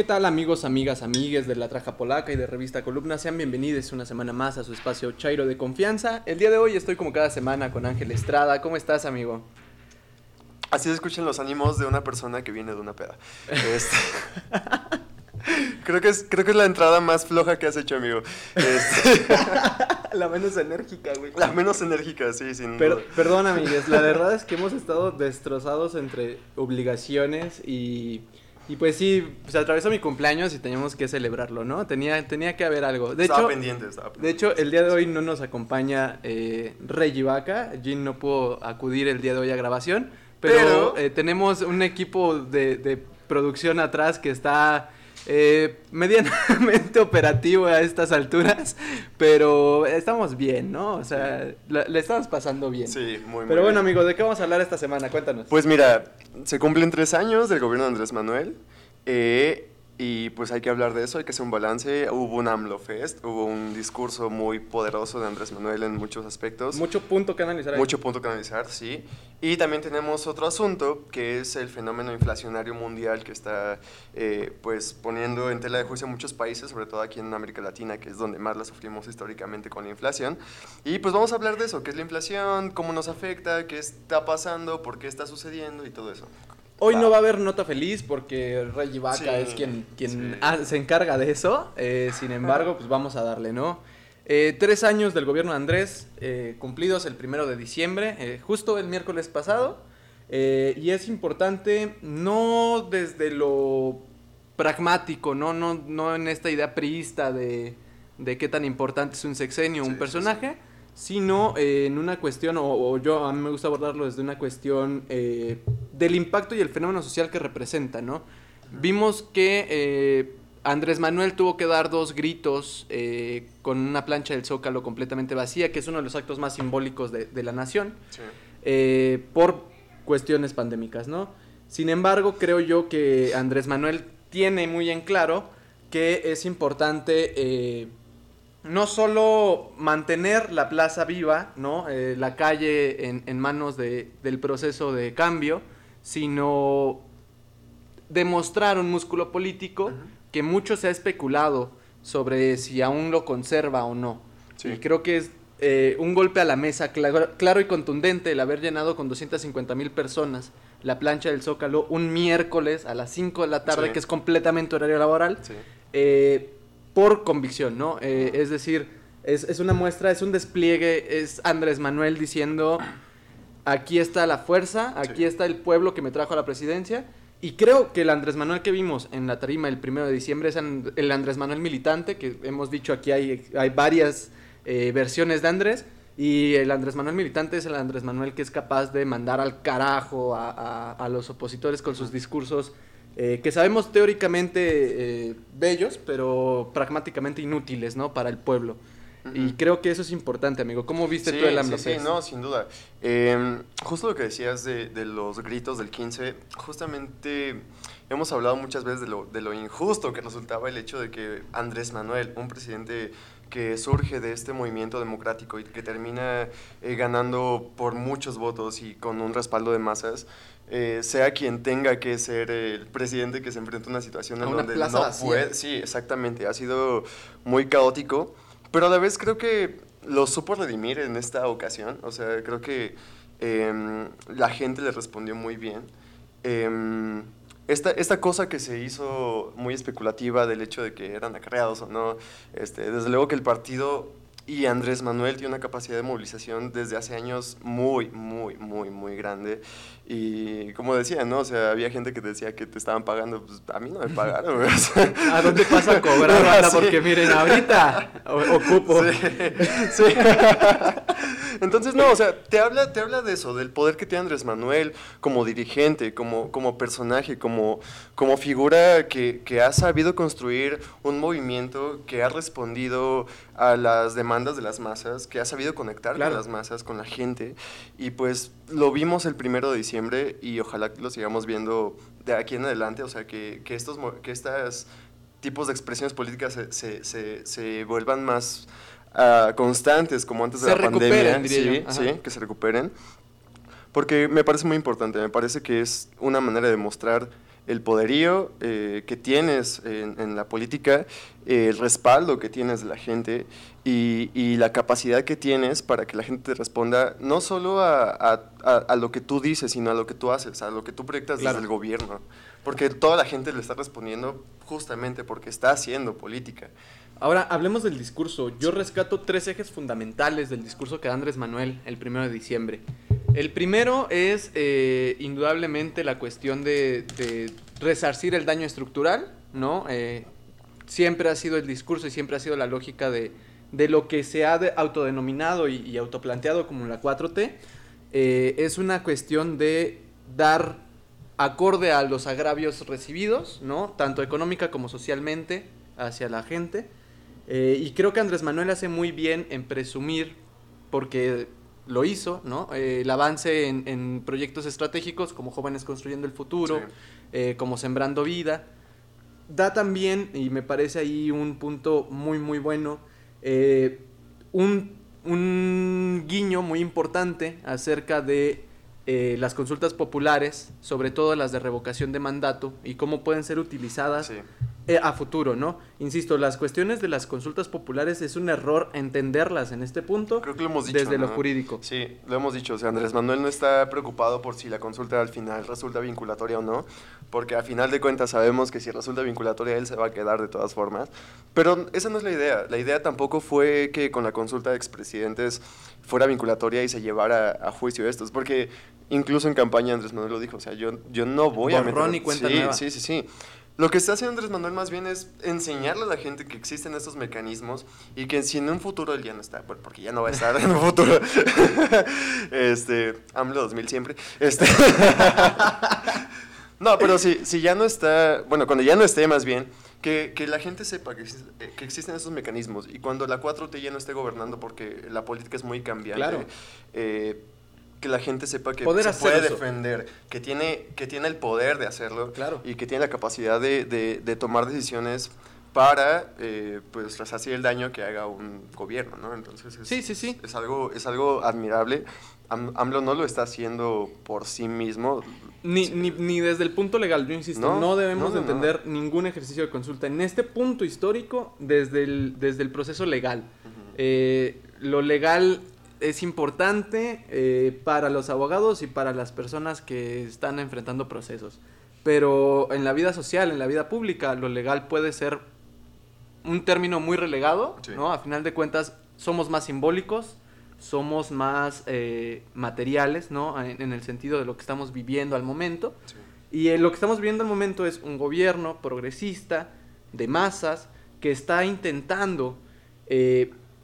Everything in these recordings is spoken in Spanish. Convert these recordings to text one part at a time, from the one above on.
¿Qué tal amigos, amigas, amigues de la Traja Polaca y de Revista Columna? Sean bienvenidos una semana más a su espacio Chairo de Confianza. El día de hoy estoy como cada semana con Ángel Estrada. ¿Cómo estás, amigo? Así se escuchan los ánimos de una persona que viene de una peda. Este, creo, que es, creo que es la entrada más floja que has hecho, amigo. Este, la menos enérgica, güey. la menos enérgica, sí, sin Per- duda. perdón, amigues, la verdad es que hemos estado destrozados entre obligaciones y, y pues sí, se atravesó mi cumpleaños y teníamos que celebrarlo, ¿no? Tenía, tenía que haber algo. De estaba hecho, pendiente, estaba de pendiente. hecho, el día de hoy no nos acompaña eh, Reggie Vaca. Jean no pudo acudir el día de hoy a grabación, pero, Pero- eh, tenemos un equipo de, de producción atrás que está eh, medianamente operativo a estas alturas, pero estamos bien, ¿no? O sea, le estamos pasando bien. Sí, muy, muy Pero bueno, bien. amigo, ¿de qué vamos a hablar esta semana? Cuéntanos. Pues mira, se cumplen tres años del gobierno de Andrés Manuel. eh, y pues hay que hablar de eso, hay que hacer un balance. Hubo un AMLO Fest, hubo un discurso muy poderoso de Andrés Manuel en muchos aspectos. Mucho punto que analizar. ahí. Mucho punto que analizar, sí. Y también tenemos otro asunto, que es el fenómeno inflacionario mundial que está eh, pues poniendo en tela de juicio a muchos países, sobre todo aquí en América Latina, que es donde más la sufrimos históricamente con la inflación. Y pues vamos a hablar de eso, qué es la inflación, cómo nos afecta, qué está pasando, por qué está sucediendo y todo eso. Hoy no va a haber nota feliz porque Reggie Vaca Sí, es quien, quien sí. se encarga de eso. Eh, sin embargo, pues vamos a darle, ¿no? Eh, tres años del gobierno de Andrés, eh, cumplidos el primero de diciembre, justo el miércoles pasado. Y es importante, no desde lo pragmático, no, no, no en esta idea priista de, de qué tan importante es un sexenio o Sí, un personaje, sino en una cuestión, o, o yo a mí me gusta abordarlo desde una cuestión del impacto y el fenómeno social que representa, ¿no? Vimos que eh, Andrés Manuel tuvo que dar dos gritos eh, con una plancha del Zócalo completamente vacía, que es uno de los actos más simbólicos de, de la nación, Sí. eh, por cuestiones pandémicas, ¿no? Sin embargo, creo yo que Andrés Manuel tiene muy en claro que es importante eh, no solo mantener la plaza viva, ¿no? La calle en, en manos de- del proceso de cambio, sino demostrar un músculo político que mucho se ha especulado sobre si aún lo conserva o no. Sí. Y creo que es eh, un golpe a la mesa claro, claro y contundente el haber llenado con 250 mil personas la plancha del Zócalo un miércoles a las 5 de la tarde, Sí. que es completamente horario laboral, Sí. eh, por convicción, ¿no? Eh, es decir, es, es una muestra, es un despliegue, es Andrés Manuel diciendo, aquí está la fuerza, aquí Sí. está el pueblo que me trajo a la presidencia. Y creo que el Andrés Manuel que vimos en la tarima el primero de diciembre es el Andrés Manuel militante, que hemos dicho aquí hay, hay varias eh, versiones de Andrés. Y el Andrés Manuel militante es el Andrés Manuel que es capaz de mandar al carajo a, a- a los opositores con sus discursos eh, que sabemos teóricamente eh, bellos, pero pragmáticamente inútiles, ¿no? Para el pueblo. Y Ujú. creo que eso es importante, amigo. ¿Cómo viste Sí, tú el sí, AMLO sí, Fest? no, sin duda. Eh, justo lo que decías de, de los gritos del 15, justamente hemos hablado muchas veces de lo, de lo injusto que resultaba el hecho de que Andrés Manuel, un presidente que surge de este movimiento democrático y que termina eh, ganando por muchos votos y con un respaldo de masas, eh, sea quien tenga que ser el presidente que se enfrenta a una situación A en una donde plaza no puede. Sí, exactamente. Ha sido muy caótico, pero a la vez creo que lo supo redimir en esta ocasión. O sea, creo que em, la gente le respondió muy bien. Em, esta, esta cosa que se hizo muy especulativa del hecho de que eran acarreados o no, este, desde luego que el partido y Andrés Manuel tiene una capacidad de movilización desde hace años muy, muy, muy, muy grande. Y como decía, ¿no? O sea, había gente que decía que te estaban pagando, pues a mí no me pagaron. o sea, ¿A dónde pasa a cobrar, banda? Sí. Porque miren, ahorita ocupo. Sí, sí. Entonces, no, o sea, te habla, te habla de eso, del poder que tiene Andrés Manuel como dirigente, como, como personaje, como, como figura que, que ha sabido construir un movimiento que ha respondido a las demandas de las masas, que ha sabido conectar Claro. con las masas, con la gente. Y pues lo vimos el primero de diciembre y ojalá lo sigamos viendo de aquí en adelante, o sea, que, que estos, que estas tipos de expresiones políticas se, se, se, se vuelvan más ah, constantes como antes de la pandemia. sí, que se recuperen. Porque me parece muy importante, me parece que es una manera de mostrar el poderío eh, que tienes en, la política, el respaldo que tienes de la gente y, la capacidad que tienes para que la gente te responda no solo a, lo que tú dices, sino a lo que tú haces, a lo que tú proyectas desde el gobierno. Porque toda la gente le está respondiendo justamente porque está haciendo política. Ahora, hablemos del discurso. Yo rescato tres ejes fundamentales del discurso que da Andrés Manuel el primero de diciembre. El primero es eh, indudablemente la cuestión de, resarcir el daño estructural, ¿no? Eh, siempre ha sido el discurso y siempre ha sido la lógica de, lo que se ha autodenominado y, autoplanteado como la 4T. Eh, es una cuestión de dar acorde a los agravios recibidos, ¿no? Tanto económica como socialmente hacia la gente y creo que Andrés Manuel hace muy bien en presumir, porque lo hizo, ¿no? Eh, el avance en, proyectos estratégicos como Jóvenes Construyendo el Futuro, eh, como Sembrando Vida. Da también, y me parece ahí un punto muy, muy bueno, un, un, guiño muy importante acerca de las consultas populares, sobre todo las de revocación de mandato, y cómo pueden ser utilizadas eh, a futuro, ¿no? Insisto, las cuestiones de las consultas populares es un error entenderlas en este punto. Creo que lo hemos dicho. Desde lo jurídico. Sí, lo hemos dicho. O sea, Andrés Manuel no está preocupado por si la consulta al final resulta vinculatoria o no, porque a final de cuentas sabemos que si resulta vinculatoria él se va a quedar de todas formas. Pero esa no es la idea. La idea tampoco fue que con la consulta de expresidentes fuera vinculatoria y se llevara a juicio estos, porque incluso en campaña Andrés Manuel lo dijo. O sea, yo, yo no voy a meter... y cuenta sí, sí, sí, sí. Lo que está haciendo Andrés Manuel más bien es enseñarle a la gente que existen estos mecanismos y que si en un futuro él ya no está, porque ya no va a estar en un futuro, este, AMLO 2000 siempre, este, no, pero si, si ya no está, bueno, cuando ya no esté más bien, que, que, la gente sepa que, eh, que, existen esos mecanismos y cuando la 4T ya no esté gobernando porque la política es muy cambiante, claro. eh, que la gente sepa que se puede defender, que tiene, que tiene el poder de hacerlo claro. y que tiene la capacidad de, de, tomar decisiones para eh, pues resarcir el daño que haga un gobierno, ¿no? Entonces es, sí, sí, sí. es, algo, es algo admirable. AMLO no lo está haciendo por sí mismo. Ni, ni, ni desde el punto legal, yo insisto, no, debemos entender ningún ejercicio de consulta. En este punto histórico, desde el, desde el proceso legal. Eh, lo legal es importante eh, para los abogados y para las personas que están enfrentando procesos. Pero en la vida social, en la vida pública, lo legal puede ser un término muy relegado, ¿no? A final de cuentas, somos más simbólicos, somos más eh, materiales, ¿no? En, el sentido de lo que estamos viviendo al momento. Y eh, lo que estamos viviendo al momento es un gobierno progresista, de masas, que está intentando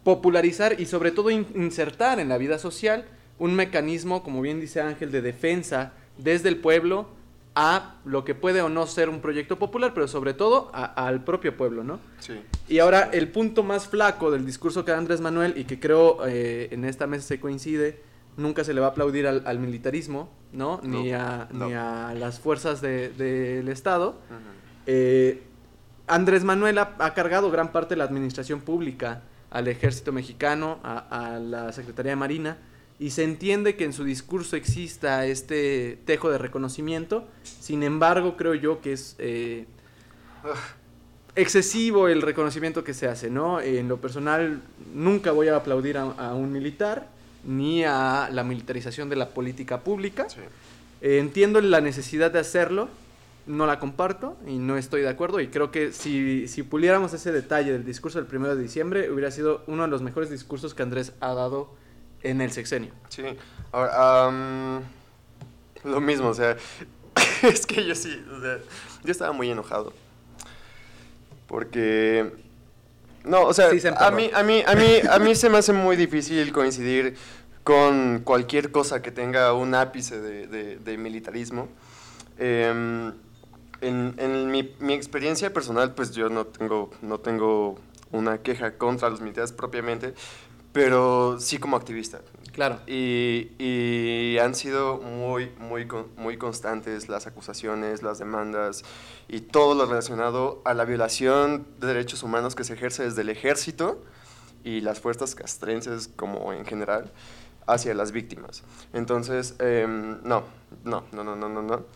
popularizar y sobre todo insertar en la vida social un mecanismo, como bien dice Ángel, de defensa desde el pueblo a lo que puede o no ser un proyecto popular, pero sobre todo al propio pueblo, ¿no? Sí. Y ahora el punto más flaco del discurso que da Andrés Manuel y que creo eh, en esta mesa se coincide, nunca se le va a aplaudir al, militarismo, ¿no? Ni, a, ni a las fuerzas del Estado. Eh, Andrés Manuel ha, ha, cargado gran parte de la administración pública al ejército mexicano, a, la Secretaría de Marina, y se entiende que en su discurso exista este tejo de reconocimiento, sin embargo creo yo que es eh, excesivo el reconocimiento que se hace, ¿no? En lo personal nunca voy a aplaudir a, un militar, ni a la militarización de la política pública. entiendo la necesidad de hacerlo, no la comparto y no estoy de acuerdo y creo que si, si puliéramos ese detalle del discurso del primero de diciembre hubiera sido uno de los mejores discursos que Andrés ha dado en el sexenio. Sí, ahora, lo mismo, o sea, es que yo sí, o sea, yo estaba muy enojado porque... No, o sea, a, mí, a, mí, a, mí, a mí se me hace muy difícil coincidir con cualquier cosa que tenga un ápice de, de, de militarismo. Eh, en, en mi, mi, experiencia personal, pues yo no tengo, no tengo una queja contra los militares propiamente, pero sí como activista. Claro. Y, y, han sido muy, muy, muy constantes las acusaciones, las demandas y todo lo relacionado a la violación de derechos humanos que se ejerce desde el ejército y las fuerzas castrenses como en general hacia las víctimas. Entonces, no, no, no, no, no, no, no.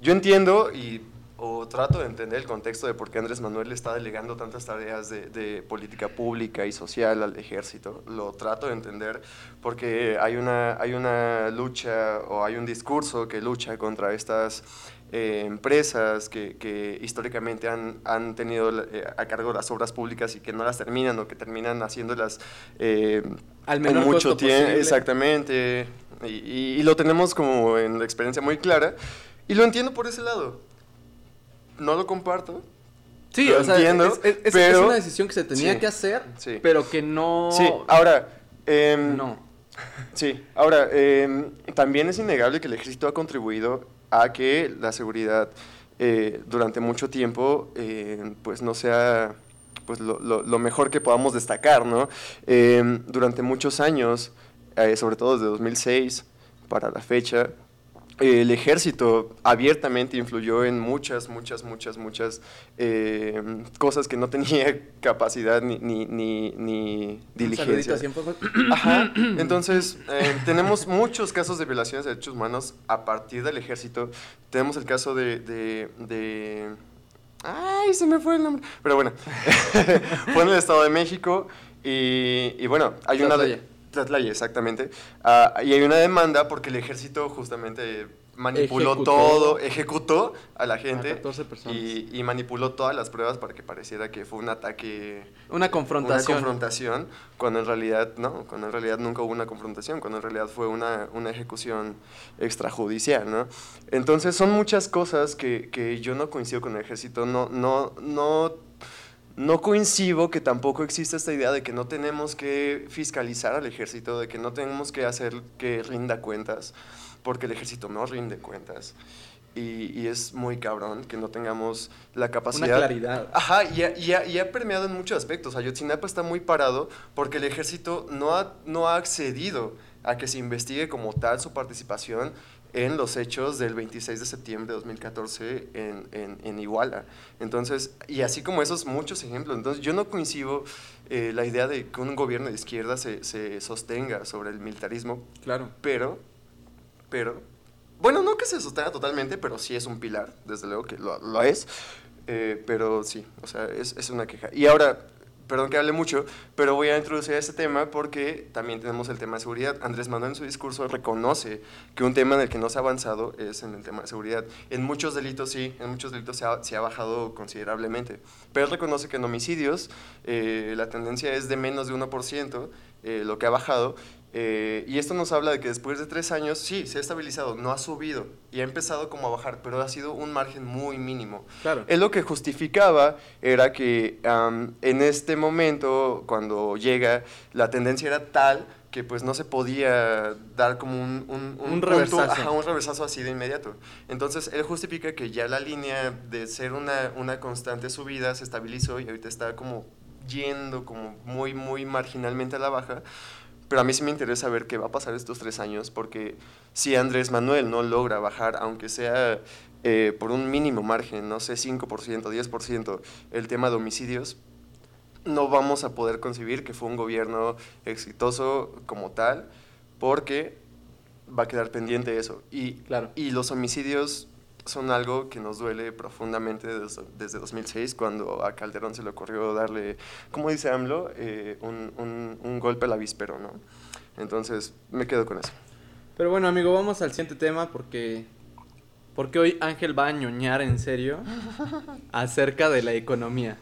Yo entiendo y o trato de entender el contexto de por qué Andrés Manuel está delegando tantas tareas de, de, política pública y social al ejército. Lo trato de entender porque hay una, hay una lucha o hay un discurso que lucha contra estas eh, empresas que, que, históricamente han, han tenido eh, a cargo las obras públicas y que no las terminan o que terminan haciéndolas eh, al menor mucho tiempo. Posible. Exactamente. Y, y, y lo tenemos como en la experiencia muy clara. Y lo entiendo por ese lado no lo comparto. Sí, o sea, entiendo, es, es, es, pero, es, una decisión que se tenía sí, que hacer, sí. pero que no... Sí, ahora... Eh, no. Sí, ahora, eh, también es innegable que el ejército ha contribuido a que la seguridad eh, durante mucho tiempo eh, pues no sea pues lo, lo, lo, mejor que podamos destacar, ¿no? Eh, durante muchos años, sobre todo desde 2006 para la fecha, el ejército abiertamente influyó en muchas, muchas, muchas, muchas eh, cosas que no tenía capacidad ni, ni, ni, ni diligencia. Ajá. Entonces, eh, tenemos muchos casos de violaciones de derechos humanos a partir del ejército. Tenemos el caso de... de, de Ay, se me fue el nombre. Pero bueno, fue en el Estado de México y, y bueno, hay una... De, Tlatlaya, exactamente. Uh, y hay una demanda porque el ejército justamente manipuló ejecutó. todo, ejecutó a la gente a 14 personas. Y, y, manipuló todas las pruebas para que pareciera que fue un ataque. Una confrontación. Una confrontación, cuando en realidad no, cuando en realidad nunca hubo una confrontación, cuando en realidad fue una, una ejecución extrajudicial, ¿no? Entonces son muchas cosas que, que yo no coincido con el ejército, no, no, no no coincido que tampoco existe esta idea de que no tenemos que fiscalizar al ejército, de que no tenemos que hacer que rinda cuentas, porque el ejército no rinde cuentas. Y, y es muy cabrón que no tengamos la capacidad. Una claridad. Ajá, y ha, y ha, y ha permeado en muchos aspectos. Ayotzinapa está muy parado porque el ejército no ha, no ha accedido a que se investigue como tal su participación en los hechos del 26 de septiembre de 2014 en, en, en, Iguala. Entonces, y así como esos muchos ejemplos. Entonces, yo no coincido eh, la idea de que un gobierno de izquierda se, se, sostenga sobre el militarismo. Claro. Pero, pero, bueno, no que se sostenga totalmente, pero sí es un pilar, desde luego que lo, lo es. Eh, pero sí, o sea, es, es una queja. Y ahora, perdón que hable mucho, pero voy a introducir este tema porque también tenemos el tema de seguridad. Andrés Manuel en su discurso reconoce que un tema en el que no se ha avanzado es en el tema de seguridad. En muchos delitos sí, en muchos delitos se ha, bajado considerablemente, pero él reconoce que en homicidios eh, la tendencia es de menos de 1%, eh, lo que ha bajado, eh, y esto nos habla de que después de tres años, sí, se ha estabilizado, no ha subido y ha empezado como a bajar, pero ha sido un margen muy mínimo. Claro. Él lo que justificaba era que um, en este momento, cuando llega, la tendencia era tal que pues no se podía dar como un, un, un, un reversazo. Ajá, un reversazo así de inmediato. Entonces, él justifica que ya la línea de ser una, una constante subida se estabilizó y ahorita está como yendo como muy, muy marginalmente a la baja, pero a mí sí me interesa ver qué va a pasar estos tres años, porque si Andrés Manuel no logra bajar, aunque sea eh, por un mínimo margen, no sé, 5%, 10%, el tema de homicidios, no vamos a poder concebir que fue un gobierno exitoso como tal, porque va a quedar pendiente eso. Y, claro. y los homicidios son algo que nos duele profundamente desde, desde, 2006, cuando a Calderón se le ocurrió darle, como dice AMLO, eh, un, un, un, golpe al avispero, ¿no? Entonces, me quedo con eso. Pero bueno, amigo, vamos al siguiente tema porque, porque hoy Ángel va a ñoñar en serio acerca de la economía.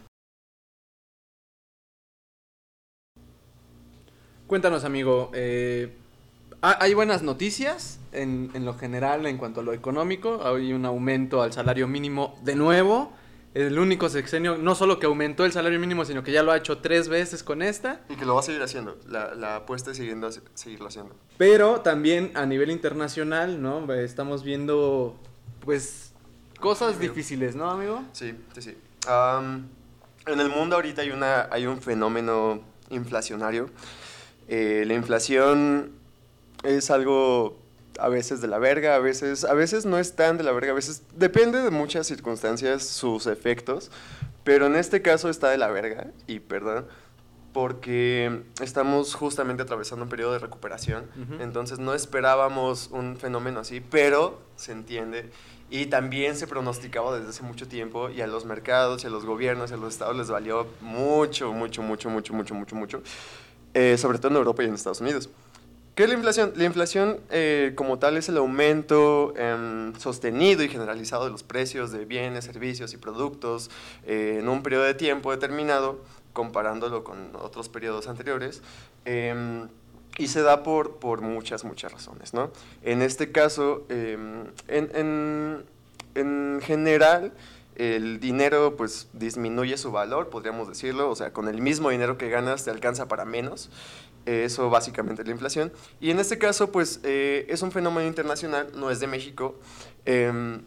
Cuéntanos, amigo, eh, hay buenas noticias en, en, lo general en cuanto a lo económico. Hay un aumento al salario mínimo de nuevo. El único sexenio, no solo que aumentó el salario mínimo, sino que ya lo ha hecho tres veces con esta. Y que lo va a seguir haciendo. La, la apuesta es siguiendo, seguirlo haciendo. Pero también a nivel internacional, ¿no? Estamos viendo, pues, cosas difíciles, ¿no, amigo? Sí, sí, sí. Um, en el mundo ahorita hay, una, hay un fenómeno inflacionario. Eh, la inflación es algo a veces de la verga, a veces, a veces no es tan de la verga, a veces depende de muchas circunstancias sus efectos, pero en este caso está de la verga, y perdón, porque estamos justamente atravesando un periodo de recuperación, uh -huh. entonces no esperábamos un fenómeno así, pero se entiende, y también se pronosticaba desde hace mucho tiempo y a los mercados y a los gobiernos y a los estados les valió mucho, mucho, mucho, mucho, mucho, mucho, mucho, eh, sobre todo en Europa y en Estados Unidos. ¿Qué es la inflación? La inflación eh, como tal es el aumento em, sostenido y generalizado de los precios de bienes, servicios y productos eh, en un periodo de tiempo determinado, comparándolo con otros periodos anteriores. Em, y se da por, por muchas, muchas razones, ¿no? En este caso, em, en, en, en, general, el dinero pues disminuye su valor, podríamos decirlo, o sea, con el mismo dinero que ganas te alcanza para menos, eso básicamente es la inflación. Y en este caso, pues eh, es un fenómeno internacional, no es de México. Eh,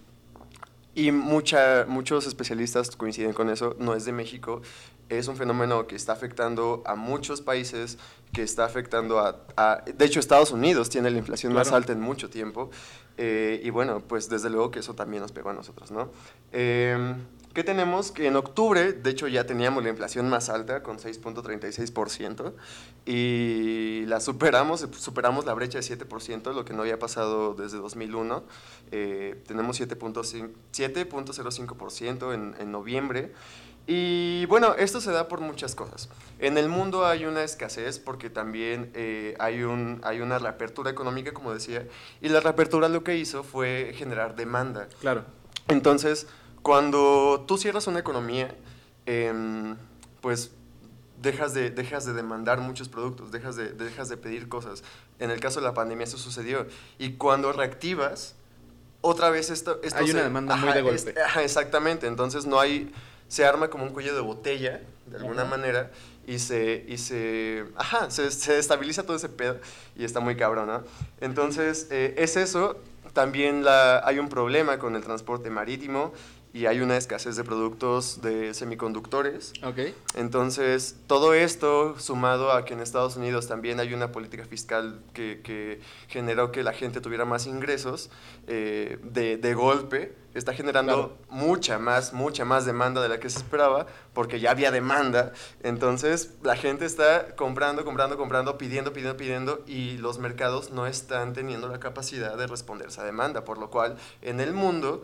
y mucha, muchos especialistas coinciden con eso, no es de México, es un fenómeno que está afectando a muchos países, que está afectando a... de hecho, Estados Unidos tiene la inflación más alta en mucho tiempo, eh, y bueno, pues desde luego que eso también nos pegó a nosotros, ¿no? Eh, ¿Qué tenemos? Que en octubre, de hecho, ya teníamos la inflación más alta, con 6.36%, y la superamos, superamos la brecha de 7%, lo que no había pasado desde 2001. Eh, tenemos 7.05% en, en noviembre. Y bueno, esto se da por muchas cosas. En el mundo hay una escasez porque también eh, hay, un, hay una reapertura económica, como decía, y la reapertura lo que hizo fue generar demanda. Claro. Entonces, cuando tú cierras una economía, em, pues dejas de, dejas de demandar muchos productos, dejas de, dejas de pedir cosas. En el caso de la pandemia eso sucedió. Y cuando reactivas, otra vez esto... esto hay una demanda muy de golpe. exactamente, entonces no hay se arma como un cuello de botella, de alguna manera, y se, y se, ajá, se, se, estabiliza todo ese pedo y está muy cabrón, ¿no? Entonces, eh, es eso. También la, hay un problema con el transporte marítimo y hay una escasez de productos de semiconductores. Okay. Entonces, todo esto sumado a que en Estados Unidos también hay una política fiscal que, que generó que la gente tuviera más ingresos eh, de, de, golpe, está generando claro. mucha más, mucha más demanda de la que se esperaba, porque ya había demanda. Entonces, la gente está comprando, comprando, comprando, pidiendo, pidiendo, pidiendo, y los mercados no están teniendo la capacidad de responder esa demanda, por lo cual en el mundo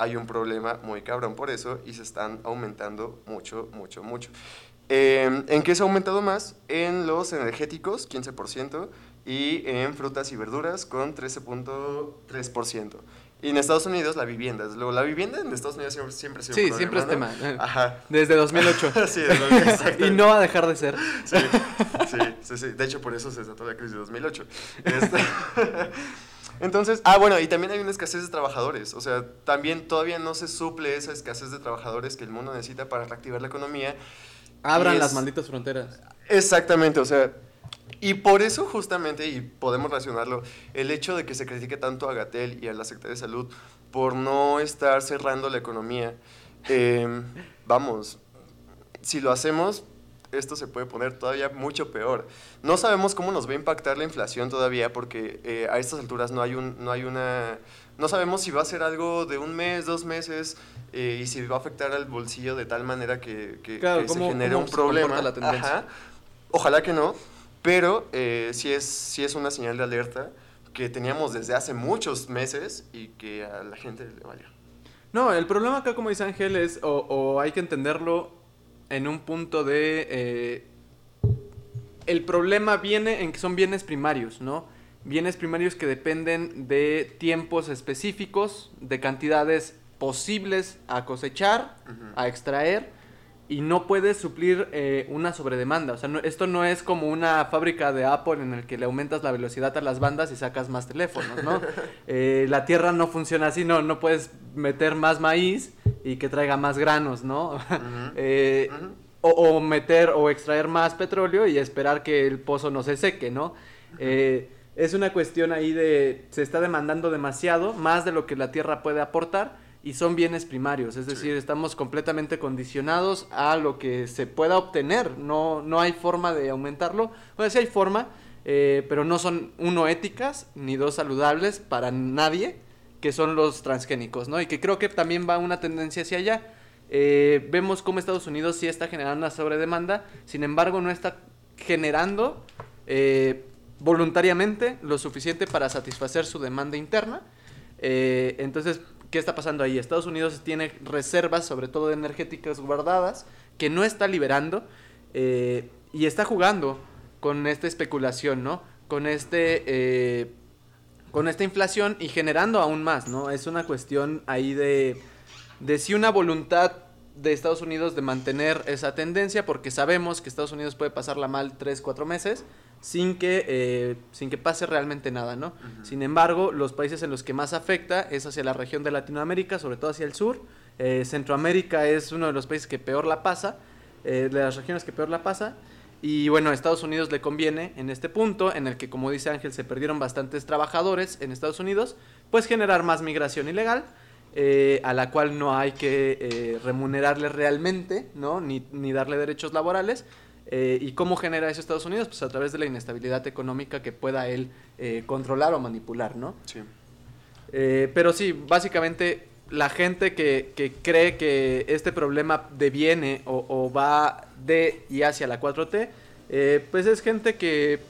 hay un problema muy cabrón por eso y se están aumentando mucho, mucho, mucho. Eh, ¿En qué se ha aumentado más? En los energéticos, 15%, y en frutas y verduras con 13.3%. Y en Estados Unidos la vivienda. Luego, la vivienda en Estados Unidos siempre, siempre ha sido Sí, un siempre es tema. ¿no? Ajá. Desde 2008. sí, desde 2008, y no va a dejar de ser. Sí, sí, sí, sí. De hecho, por eso se desató la crisis de 2008. Este, Entonces, ah, bueno, y también hay una escasez de trabajadores. O sea, también todavía no se suple esa escasez de trabajadores que el mundo necesita para reactivar la economía. Abran las malditas fronteras. Exactamente, o sea, y por eso justamente, y podemos relacionarlo, el hecho de que se critique tanto a Gatel y a la Secretaría de Salud por no estar cerrando la economía, eh, vamos, si lo hacemos, esto se puede poner todavía mucho peor. No sabemos cómo nos va a impactar la inflación todavía porque eh, a estas alturas no hay, un, no hay una... No sabemos si va a ser algo de un mes, dos meses, eh, y si va a afectar al bolsillo de tal manera que, que- Claro, que se ¿cómo- genere un problema. la? Ajá. Ojalá que no, pero eh, sí, es, sí es una señal de alerta que teníamos desde hace muchos meses y que a la gente le valió. No, el problema acá, como dice Ángel, es, o, o hay que entenderlo en un punto de... eh, el problema viene en que son bienes primarios, ¿no? Bienes primarios que dependen de tiempos específicos, de cantidades posibles a cosechar, a extraer, y no puedes suplir eh, una sobredemanda. O sea, no- esto no es como una fábrica de Apple en el que le aumentas la velocidad a las bandas y sacas más teléfonos, ¿no? Eh, la tierra no funciona así, no, no puedes meter más maíz y que traiga más granos, ¿no? Eh, o, o meter o extraer más petróleo y esperar que el pozo no se seque, ¿no? Eh, es una cuestión ahí de se está demandando demasiado, más de lo que la tierra puede aportar y son bienes primarios, es decir, estamos completamente condicionados a lo que se pueda obtener, no, no hay forma de aumentarlo, bueno, sí hay forma, eh, pero no son, uno, éticas, ni dos, saludables para nadie, que son los transgénicos, ¿no? Y que creo que también va una tendencia hacia allá. Eh, vemos cómo Estados Unidos sí está generando una sobredemanda, sin embargo no está generando eh, voluntariamente lo suficiente para satisfacer su demanda interna. Eh, entonces, ¿qué está pasando ahí? Estados Unidos tiene reservas, sobre todo energéticas guardadas, que no está liberando eh, y está jugando con esta especulación, ¿no? Con este... Con esta inflación y generando aún más, ¿no? Es una cuestión ahí de, de si una voluntad de Estados Unidos de mantener esa tendencia, porque sabemos que Estados Unidos puede pasarla mal 3, 4 meses sin que, eh, sin que pase realmente nada, ¿no? Sin embargo, los países en los que más afecta es hacia la región de Latinoamérica, sobre todo hacia el sur. Eh, Centroamérica es uno de los países que peor la pasa, eh, de las regiones que peor la pasa. Y bueno, a Estados Unidos le conviene en este punto, en el que como dice Ángel, se perdieron bastantes trabajadores en Estados Unidos, pues generar más migración ilegal, eh, a la cual no hay que eh, remunerarle realmente, ¿no? Ni, ni, darle derechos laborales. Eh, ¿Y cómo genera eso Estados Unidos? Pues a través de la inestabilidad económica que pueda él eh, controlar o manipular, ¿no? Sí. Eh, pero sí, básicamente la gente que, que, cree que este problema deviene o, o, va de y hacia la 4T, eh, pues es gente que,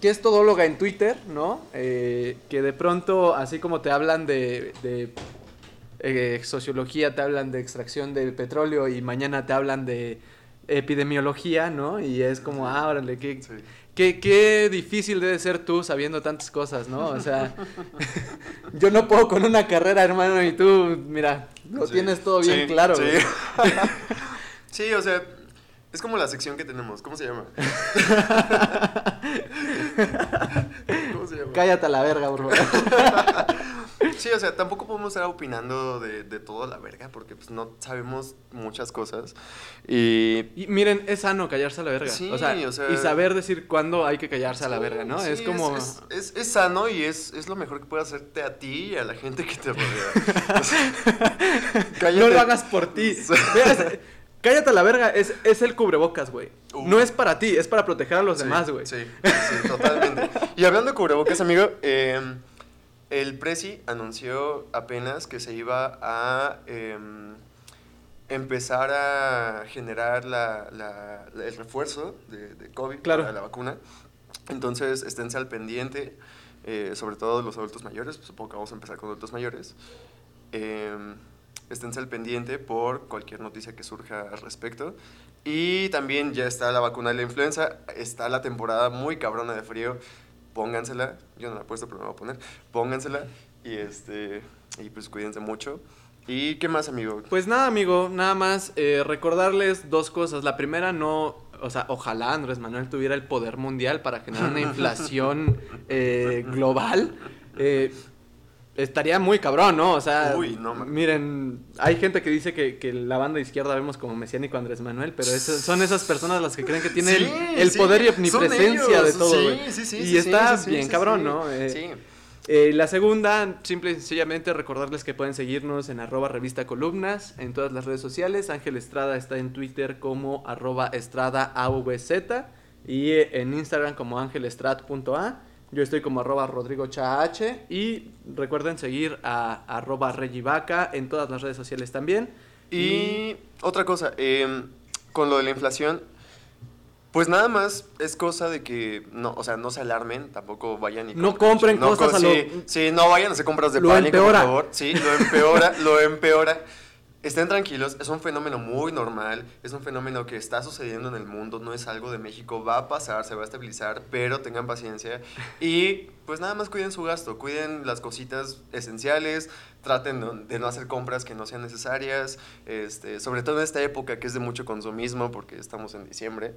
que es todóloga en Twitter, ¿no? Eh, que de pronto, así como te hablan de, de eh, sociología, te hablan de extracción del petróleo y mañana te hablan de epidemiología, ¿no? Y es como, ah, órale, qué, sí. qué, qué difícil debe ser tú sabiendo tantas cosas, ¿no? O sea, yo no puedo con una carrera, hermano, y tú, mira, lo sí, tienes todo bien sí, claro. Sí. sí, o sea, es como la sección que tenemos, ¿cómo se llama? ¿Cómo se llama? Cállate a la verga, por favor. Sí, o sea, tampoco podemos estar opinando de, de todo la verga porque pues no sabemos muchas cosas. Y, y miren, es sano callarse a la verga. Sí, o sea, o sea y saber decir cuándo hay que callarse sí, a la verga, ¿no? Sí, es como... Es, es, es, sano y es, es lo mejor que puede hacerte a ti y a la gente que te rodea. no lo hagas por ti. Cállate a la verga, es, es el cubrebocas, güey. Uh. No es para ti, es para proteger a los sí, demás, güey. Sí, sí, totalmente. y hablando de cubrebocas, amigo, eh, el Prezi anunció apenas que se iba a eh, empezar a generar la, la, el refuerzo de, de COVID claro. para la vacuna. Entonces, esténse al pendiente, eh, sobre todo los adultos mayores, supongo que vamos a empezar con adultos mayores. Eh, esténse al pendiente por cualquier noticia que surja al respecto. Y también ya está la vacuna de la influenza, está la temporada muy cabrona de frío, póngansela, yo no la he puesto, pero me voy a poner, póngansela y, este, y pues cuídense mucho. ¿Y qué más, amigo? Pues nada, amigo, nada más eh, recordarles dos cosas. La primera, no, o sea, ojalá Andrés Manuel tuviera el poder mundial para generar una inflación eh, global. Eh, estaría muy cabrón, ¿no? O sea, Uy, no, miren, hay gente que dice que, que, la banda izquierda vemos como mesiánico Andrés Manuel, pero son esas personas las que creen que tiene sí, el, el sí, poder y omnipresencia de todo. Sí, sí, y está bien cabrón, ¿no? Eh, sí. Eh, la segunda, simple y sencillamente recordarles que pueden seguirnos en arroba revista columnas en todas las redes sociales. Ángel Estrada está en Twitter como arroba estrada AVZ y en Instagram como ángelestrat.a. Yo estoy como arroba Rodrigo Chah y recuerden seguir a arroba Regivaca en todas las redes sociales también. Y, y... otra cosa, eh, con lo de la inflación, pues nada más es cosa de que, no, o sea, no se alarmen, tampoco vayan y... No compren no, cosas sí, a lo... Sí, no vayan a hacer compras de lo pánico, empeora. por favor. Sí, lo empeora, lo empeora. Estén tranquilos, es un fenómeno muy normal, es un fenómeno que está sucediendo en el mundo, no es algo de México, va a pasar, se va a estabilizar, pero tengan paciencia y pues nada más cuiden su gasto, cuiden las cositas esenciales, traten de no hacer compras que no sean necesarias, este, sobre todo en esta época que es de mucho consumismo porque estamos en diciembre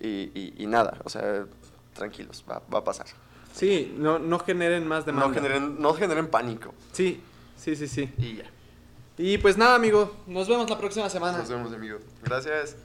y, y, y nada, o sea, tranquilos, va, va, a pasar. Sí, no, no generen más demanda. No generen, no generen pánico. Sí, sí, sí, sí. Y ya. Y pues nada, amigo, nos vemos la próxima semana. Nos vemos, amigo. Gracias.